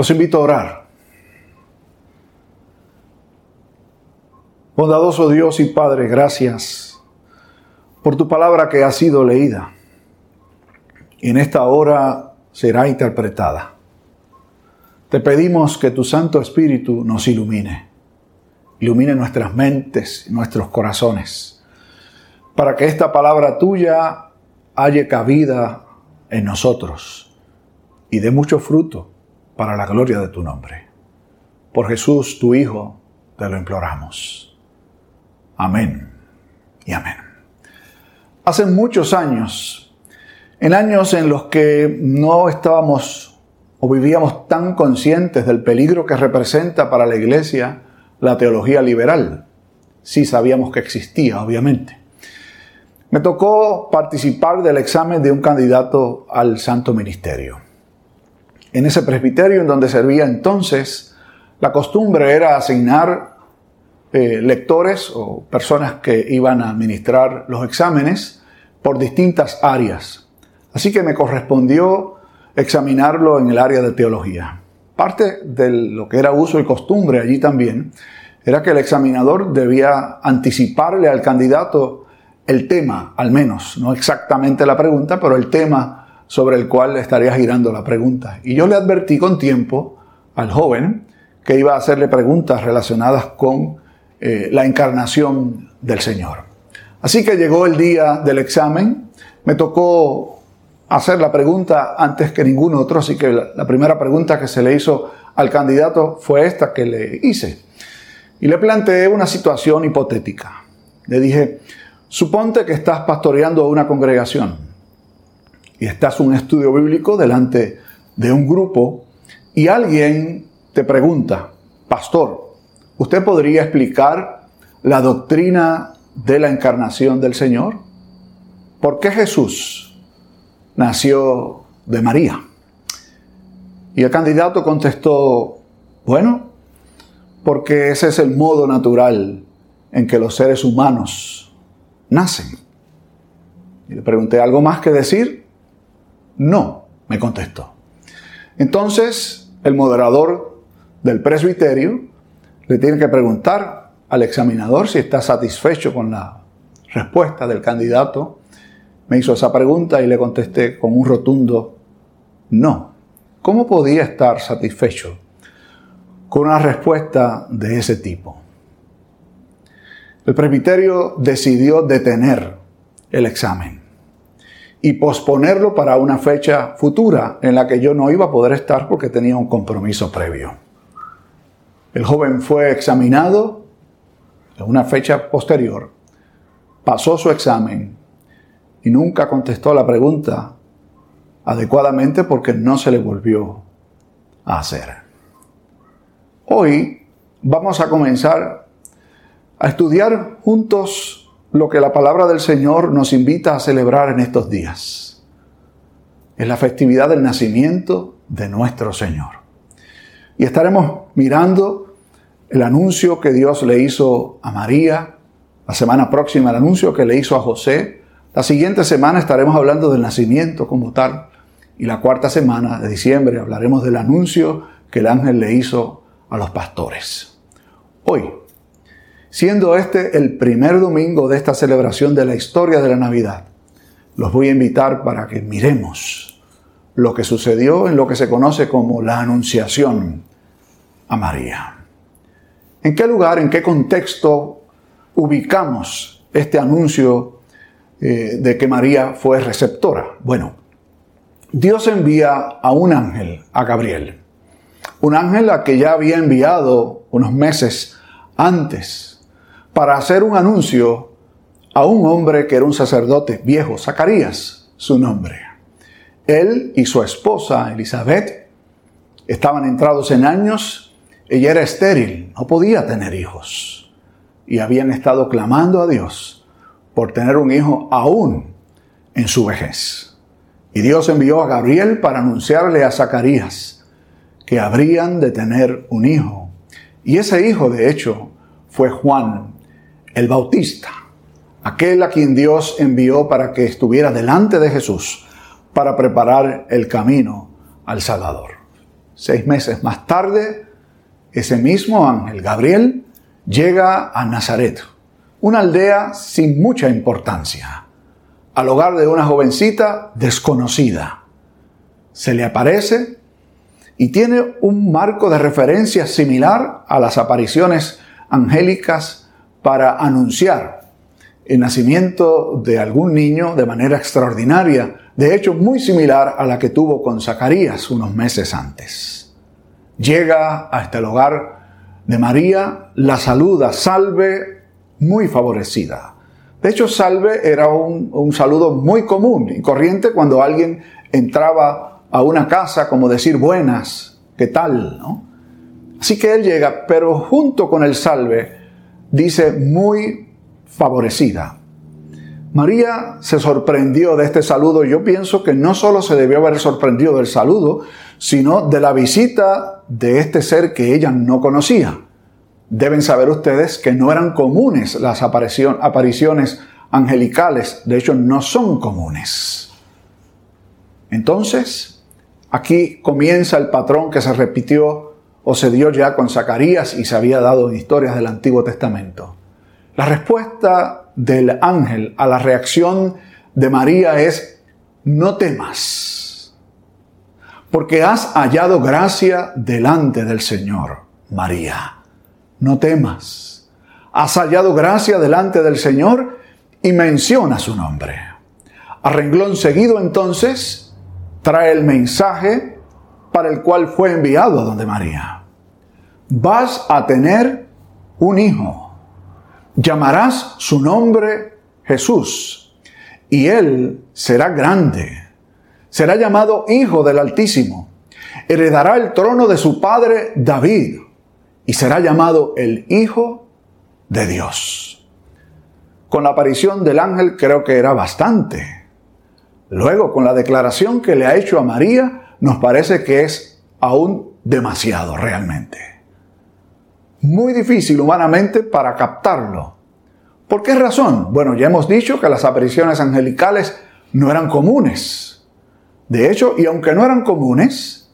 Los invito a orar. Bondadoso Dios y Padre, gracias por tu palabra que ha sido leída y en esta hora será interpretada. Te pedimos que tu Santo Espíritu nos ilumine, ilumine nuestras mentes, nuestros corazones, para que esta palabra tuya haya cabida en nosotros y dé mucho fruto para la gloria de tu nombre. Por Jesús, tu Hijo, te lo imploramos. Amén y amén. Hace muchos años, en años en los que no estábamos o vivíamos tan conscientes del peligro que representa para la iglesia la teología liberal, sí sabíamos que existía, obviamente. Me tocó participar del examen de un candidato al santo ministerio. En ese presbiterio en donde servía entonces, la costumbre era asignar eh, lectores o personas que iban a administrar los exámenes por distintas áreas. Así que me correspondió examinarlo en el área de teología. Parte de lo que era uso y costumbre allí también era que el examinador debía anticiparle al candidato el tema, al menos, no exactamente la pregunta, pero el tema sobre el cual estaría girando la pregunta. Y yo le advertí con tiempo al joven que iba a hacerle preguntas relacionadas con eh, la encarnación del Señor. Así que llegó el día del examen, me tocó hacer la pregunta antes que ningún otro, así que la, primera pregunta que se le hizo al candidato fue esta que le hice. Y le planteé una situación hipotética. Le dije, suponte que estás pastoreando una congregación y estás en un estudio bíblico delante de un grupo y alguien te pregunta, pastor, ¿Usted podría explicar la doctrina de la encarnación del Señor? ¿Por qué Jesús nació de María? Y el candidato contestó, bueno, porque ese es el modo natural en que los seres humanos nacen. Y le pregunté, ¿algo más que decir? No, me contestó. Entonces, el moderador del presbiterio le tiene que preguntar al examinador si está satisfecho con la respuesta del candidato. Me hizo esa pregunta y le contesté con un rotundo no. ¿Cómo podía estar satisfecho con una respuesta de ese tipo? El presbiterio decidió detener el examen y posponerlo para una fecha futura en la que yo no iba a poder estar porque tenía un compromiso previo. El joven fue examinado en una fecha posterior, pasó su examen y nunca contestó la pregunta adecuadamente porque no se le volvió a hacer. Hoy vamos a comenzar a estudiar juntos lo que la palabra del Señor nos invita a celebrar en estos días. Es la festividad del nacimiento de nuestro Señor. Y estaremos mirando el anuncio que Dios le hizo a María, la semana próxima el anuncio que le hizo a José. La siguiente semana estaremos hablando del nacimiento como tal. Y la cuarta semana de diciembre hablaremos del anuncio que el ángel le hizo a los pastores. Hoy, siendo este el primer domingo de esta celebración de la historia de la Navidad, los voy a invitar para que miremos lo que sucedió en lo que se conoce como la Anunciación a María. ¿En qué lugar, en qué contexto ubicamos este anuncio eh, de que María fue receptora? Bueno, Dios envía a un ángel, a Gabriel. Un ángel a que ya había enviado unos meses antes para hacer un anuncio a un hombre que era un sacerdote viejo, Zacarías, su nombre. Él y su esposa Elizabeth estaban entrados en años ella era estéril, no podía tener hijos. Y habían estado clamando a Dios por tener un hijo aún en su vejez. Y Dios envió a Gabriel para anunciarle a Zacarías que habrían de tener un hijo. Y ese hijo, de hecho, fue Juan el Bautista, aquel a quien Dios envió para que estuviera delante de Jesús para preparar el camino al Salvador. Seis meses más tarde, ese mismo ángel, Gabriel, llega a Nazaret, una aldea sin mucha importancia, al hogar de una jovencita desconocida. Se le aparece y tiene un marco de referencia similar a las apariciones angélicas para anunciar el nacimiento de algún niño de manera extraordinaria, de hecho muy similar a la que tuvo con Zacarías unos meses antes. Llega a este hogar de María, la saluda, salve, muy favorecida. De hecho, salve era un, un, saludo muy común y corriente cuando alguien entraba a una casa, como decir buenas, ¿qué tal? ¿no? Así que él llega, pero junto con el salve dice muy favorecida. María se sorprendió de este saludo. Yo pienso que no solo se debió haber sorprendido del saludo, sino de la visita de este ser que ella no conocía. Deben saber ustedes que no eran comunes las apariciones angelicales, de hecho no son comunes. Entonces, aquí comienza el patrón que se repitió o se dio ya con Zacarías y se había dado en historias del Antiguo Testamento. La respuesta del ángel a la reacción de María es, no temas, porque has hallado gracia delante del Señor, María. No temas, has hallado gracia delante del Señor y menciona su nombre. A renglón seguido entonces trae el mensaje para el cual fue enviado a donde María. Vas a tener un hijo llamarás su nombre Jesús, y él será grande. Será llamado Hijo del Altísimo. Heredará el trono de su padre David, y será llamado el Hijo de Dios. Con la aparición del ángel creo que era bastante. Luego, con la declaración que le ha hecho a María, nos parece que es aún demasiado realmente muy difícil humanamente para captarlo. ¿Por qué razón? Bueno, ya hemos dicho que las apariciones angelicales no eran comunes. De hecho, y aunque no eran comunes,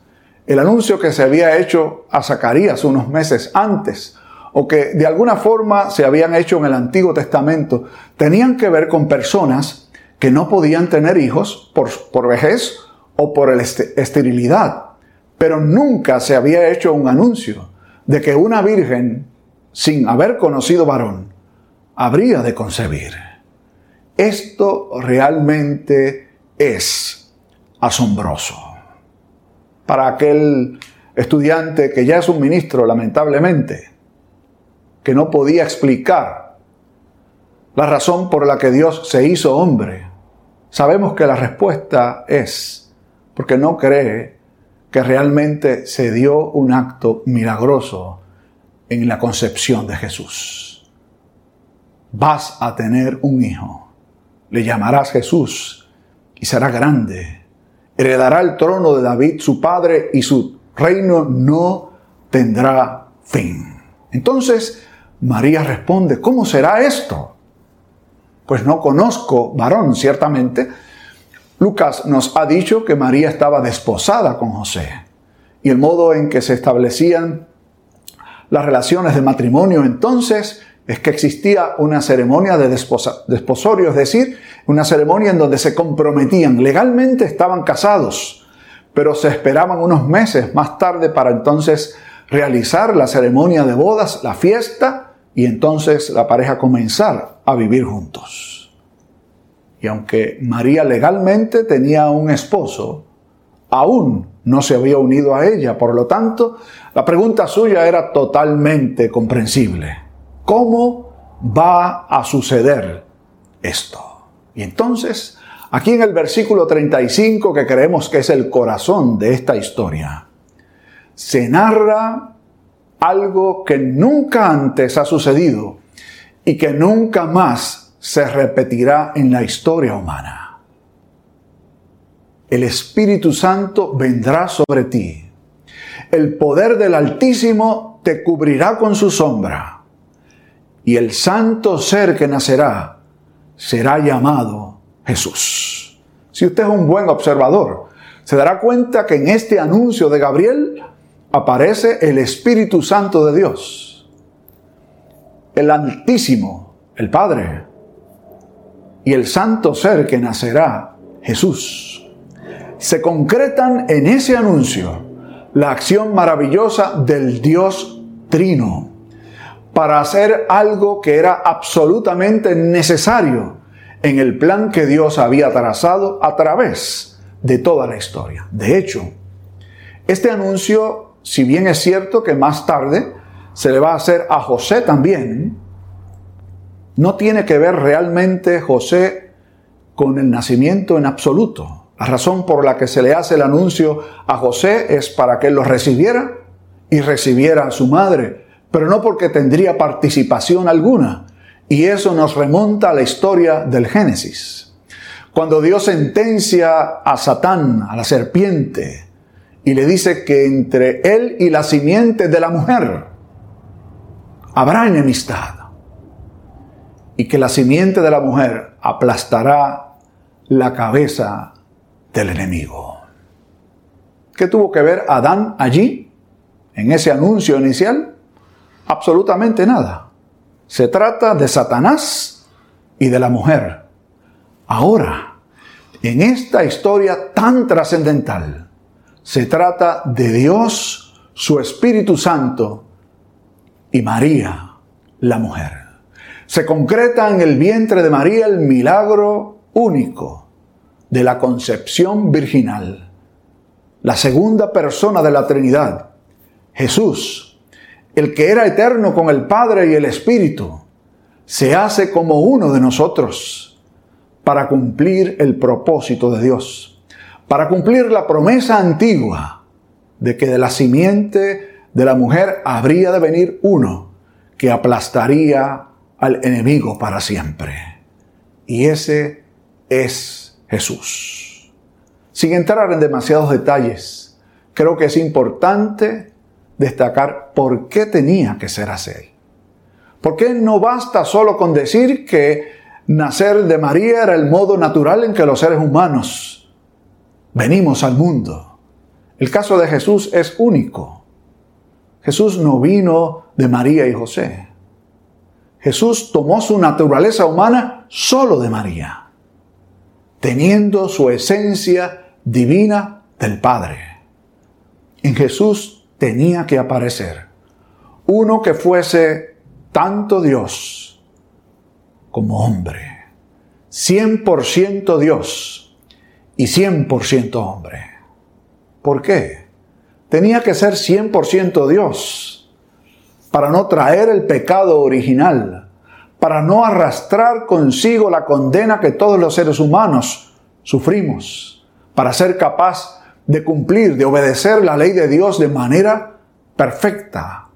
el anuncio que se había hecho a Zacarías unos meses antes, o que de alguna forma se habían hecho en el Antiguo Testamento, tenían que ver con personas que no podían tener hijos por, por vejez o por esterilidad. Pero nunca se había hecho un anuncio de que una virgen, sin haber conocido varón, habría de concebir. Esto realmente es asombroso. Para aquel estudiante que ya es un ministro, lamentablemente, que no podía explicar la razón por la que Dios se hizo hombre, sabemos que la respuesta es porque no cree que realmente se dio un acto milagroso en la concepción de Jesús. Vas a tener un hijo, le llamarás Jesús y será grande, heredará el trono de David su padre y su reino no tendrá fin. Entonces María responde, ¿cómo será esto? Pues no conozco varón, ciertamente, Lucas nos ha dicho que María estaba desposada con José y el modo en que se establecían las relaciones de matrimonio entonces es que existía una ceremonia de desposorio, es decir, una ceremonia en donde se comprometían, legalmente estaban casados, pero se esperaban unos meses más tarde para entonces realizar la ceremonia de bodas, la fiesta, y entonces la pareja comenzar a vivir juntos. Y aunque María legalmente tenía un esposo, aún no se había unido a ella. Por lo tanto, la pregunta suya era totalmente comprensible. ¿Cómo va a suceder esto? Y entonces, aquí en el versículo 35, que creemos que es el corazón de esta historia, se narra algo que nunca antes ha sucedido y que nunca más se repetirá en la historia humana. El Espíritu Santo vendrá sobre ti. El poder del Altísimo te cubrirá con su sombra. Y el santo ser que nacerá será llamado Jesús. Si usted es un buen observador, se dará cuenta que en este anuncio de Gabriel aparece el Espíritu Santo de Dios, el Altísimo, el Padre, y el santo ser que nacerá, Jesús. Se concretan en ese anuncio la acción maravillosa del Dios Trino para hacer algo que era absolutamente necesario en el plan que Dios había trazado a través de toda la historia. De hecho, este anuncio, si bien es cierto que más tarde se le va a hacer a José también, no tiene que ver realmente José con el nacimiento en absoluto. La razón por la que se le hace el anuncio a José es para que él lo recibiera y recibiera a su madre, pero no porque tendría participación alguna. Y eso nos remonta a la historia del Génesis. Cuando Dios sentencia a Satán, a la serpiente, y le dice que entre él y la simiente de la mujer habrá enemistad y que la simiente de la mujer aplastará la cabeza del enemigo. ¿Qué tuvo que ver Adán allí, en ese anuncio inicial? Absolutamente nada. Se trata de Satanás y de la mujer. Ahora, en esta historia tan trascendental, se trata de Dios, su Espíritu Santo y María, la mujer se concreta en el vientre de María el milagro único de la concepción virginal. La segunda persona de la Trinidad, Jesús, el que era eterno con el Padre y el Espíritu, se hace como uno de nosotros para cumplir el propósito de Dios, para cumplir la promesa antigua de que de la simiente de la mujer habría de venir uno que aplastaría al enemigo para siempre. Y ese es Jesús. Sin entrar en demasiados detalles, creo que es importante destacar por qué tenía que ser así. Porque no basta solo con decir que nacer de María era el modo natural en que los seres humanos venimos al mundo. El caso de Jesús es único. Jesús no vino de María y José. Jesús tomó su naturaleza humana solo de María, teniendo su esencia divina del Padre. En Jesús tenía que aparecer uno que fuese tanto Dios como hombre, 100% Dios y 100% hombre. ¿Por qué? Tenía que ser 100% Dios para no traer el pecado original, para no arrastrar consigo la condena que todos los seres humanos sufrimos, para ser capaz de cumplir, de obedecer la ley de Dios de manera perfecta,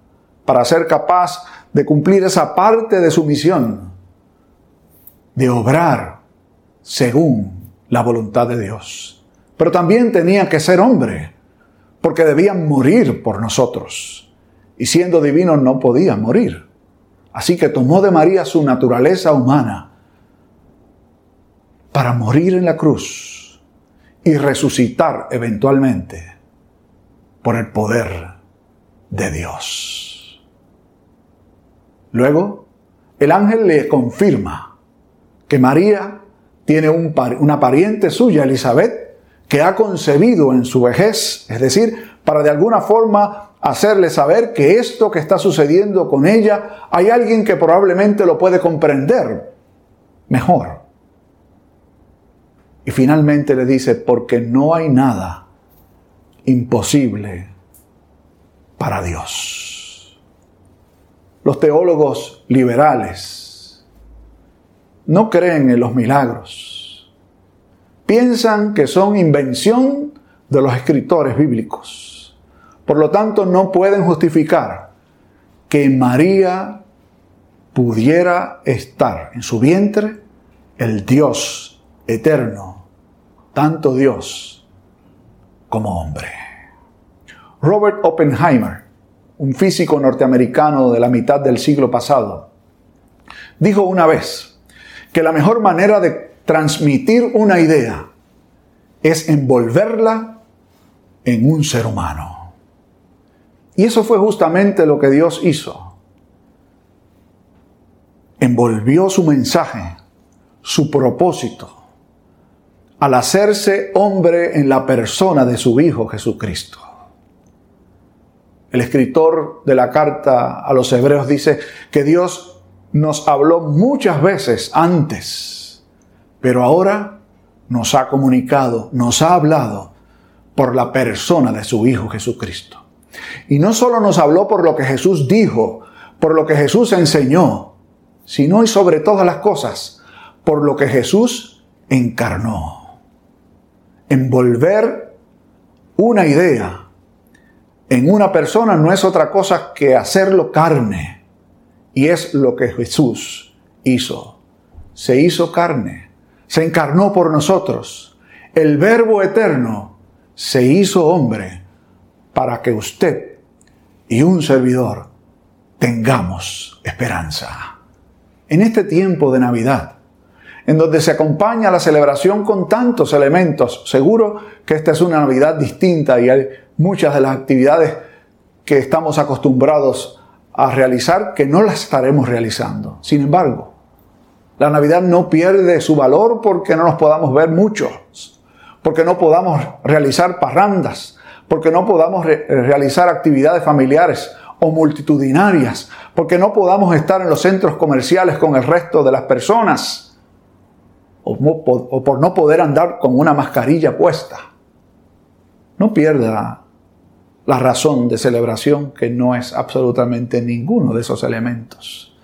para ser capaz de cumplir esa parte de su misión, de obrar según la voluntad de Dios. Pero también tenía que ser hombre, porque debían morir por nosotros y siendo divino no podía morir. Así que tomó de María su naturaleza humana para morir en la cruz y resucitar eventualmente por el poder de Dios. Luego, el ángel le confirma que María tiene una pariente suya, Elizabeth, que ha concebido en su vejez, es decir, para de alguna forma hacerle saber que esto que está sucediendo con ella, hay alguien que probablemente lo puede comprender mejor. Y finalmente le dice, porque no hay nada imposible para Dios. Los teólogos liberales no creen en los milagros. Piensan que son invención de los escritores bíblicos por lo tanto, no pueden justificar que María pudiera estar en su vientre el Dios eterno, tanto Dios como hombre. Robert Oppenheimer, un físico norteamericano de la mitad del siglo pasado, dijo una vez que la mejor manera de transmitir una idea es envolverla en un ser humano. Y eso fue justamente lo que Dios hizo. Envolvió su mensaje, su propósito, al hacerse hombre en la persona de su Hijo Jesucristo. El escritor de la carta a los hebreos dice que Dios nos habló muchas veces antes, pero ahora nos ha comunicado, nos ha hablado por la persona de su Hijo Jesucristo. Y no solo nos habló por lo que Jesús dijo, por lo que Jesús enseñó, sino y sobre todas las cosas, por lo que Jesús encarnó. Envolver una idea en una persona no es otra cosa que hacerlo carne. Y es lo que Jesús hizo. Se hizo carne. Se encarnó por nosotros. El verbo eterno se hizo hombre para que usted y un servidor tengamos esperanza. En este tiempo de Navidad, en donde se acompaña la celebración con tantos elementos, seguro que esta es una Navidad distinta y hay muchas de las actividades que estamos acostumbrados a realizar que no las estaremos realizando. Sin embargo, la Navidad no pierde su valor porque no nos podamos ver muchos, porque no podamos realizar parrandas, porque no podamos realizar actividades familiares o multitudinarias, porque no podamos estar en los centros comerciales con el resto de las personas, o, o por no poder andar con una mascarilla puesta. No pierda la razón de celebración que no es absolutamente ninguno de esos elementos.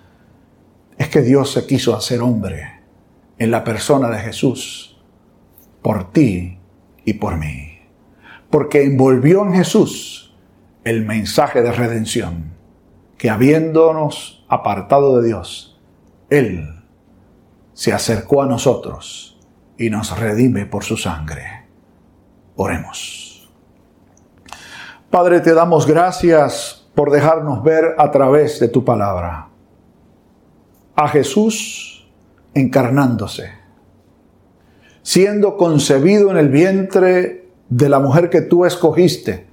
Es que Dios se quiso hacer hombre en la persona de Jesús, por ti y por mí, porque envolvió en Jesús el mensaje de redención, que habiéndonos apartado de Dios, Él se acercó a nosotros y nos redime por su sangre. Oremos. Padre, te damos gracias por dejarnos ver a través de tu palabra a Jesús encarnándose, siendo concebido en el vientre de la mujer que tú escogiste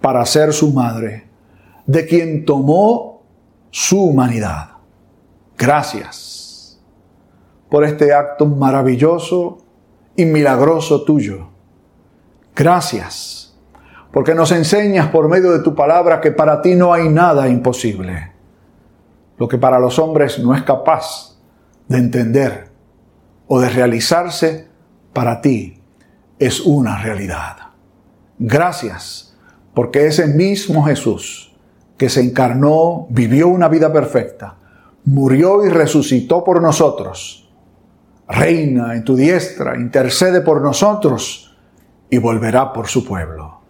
para ser su madre, de quien tomó su humanidad. Gracias por este acto maravilloso y milagroso tuyo. Gracias porque nos enseñas por medio de tu palabra que para ti no hay nada imposible. Lo que para los hombres no es capaz de entender o de realizarse, para ti es una realidad. Gracias, porque ese mismo Jesús que se encarnó, vivió una vida perfecta, murió y resucitó por nosotros, reina en tu diestra, intercede por nosotros y volverá por su pueblo.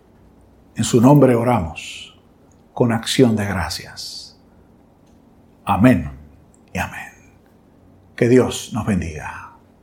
En su nombre oramos con acción de gracias. Amén y amén. Que Dios nos bendiga.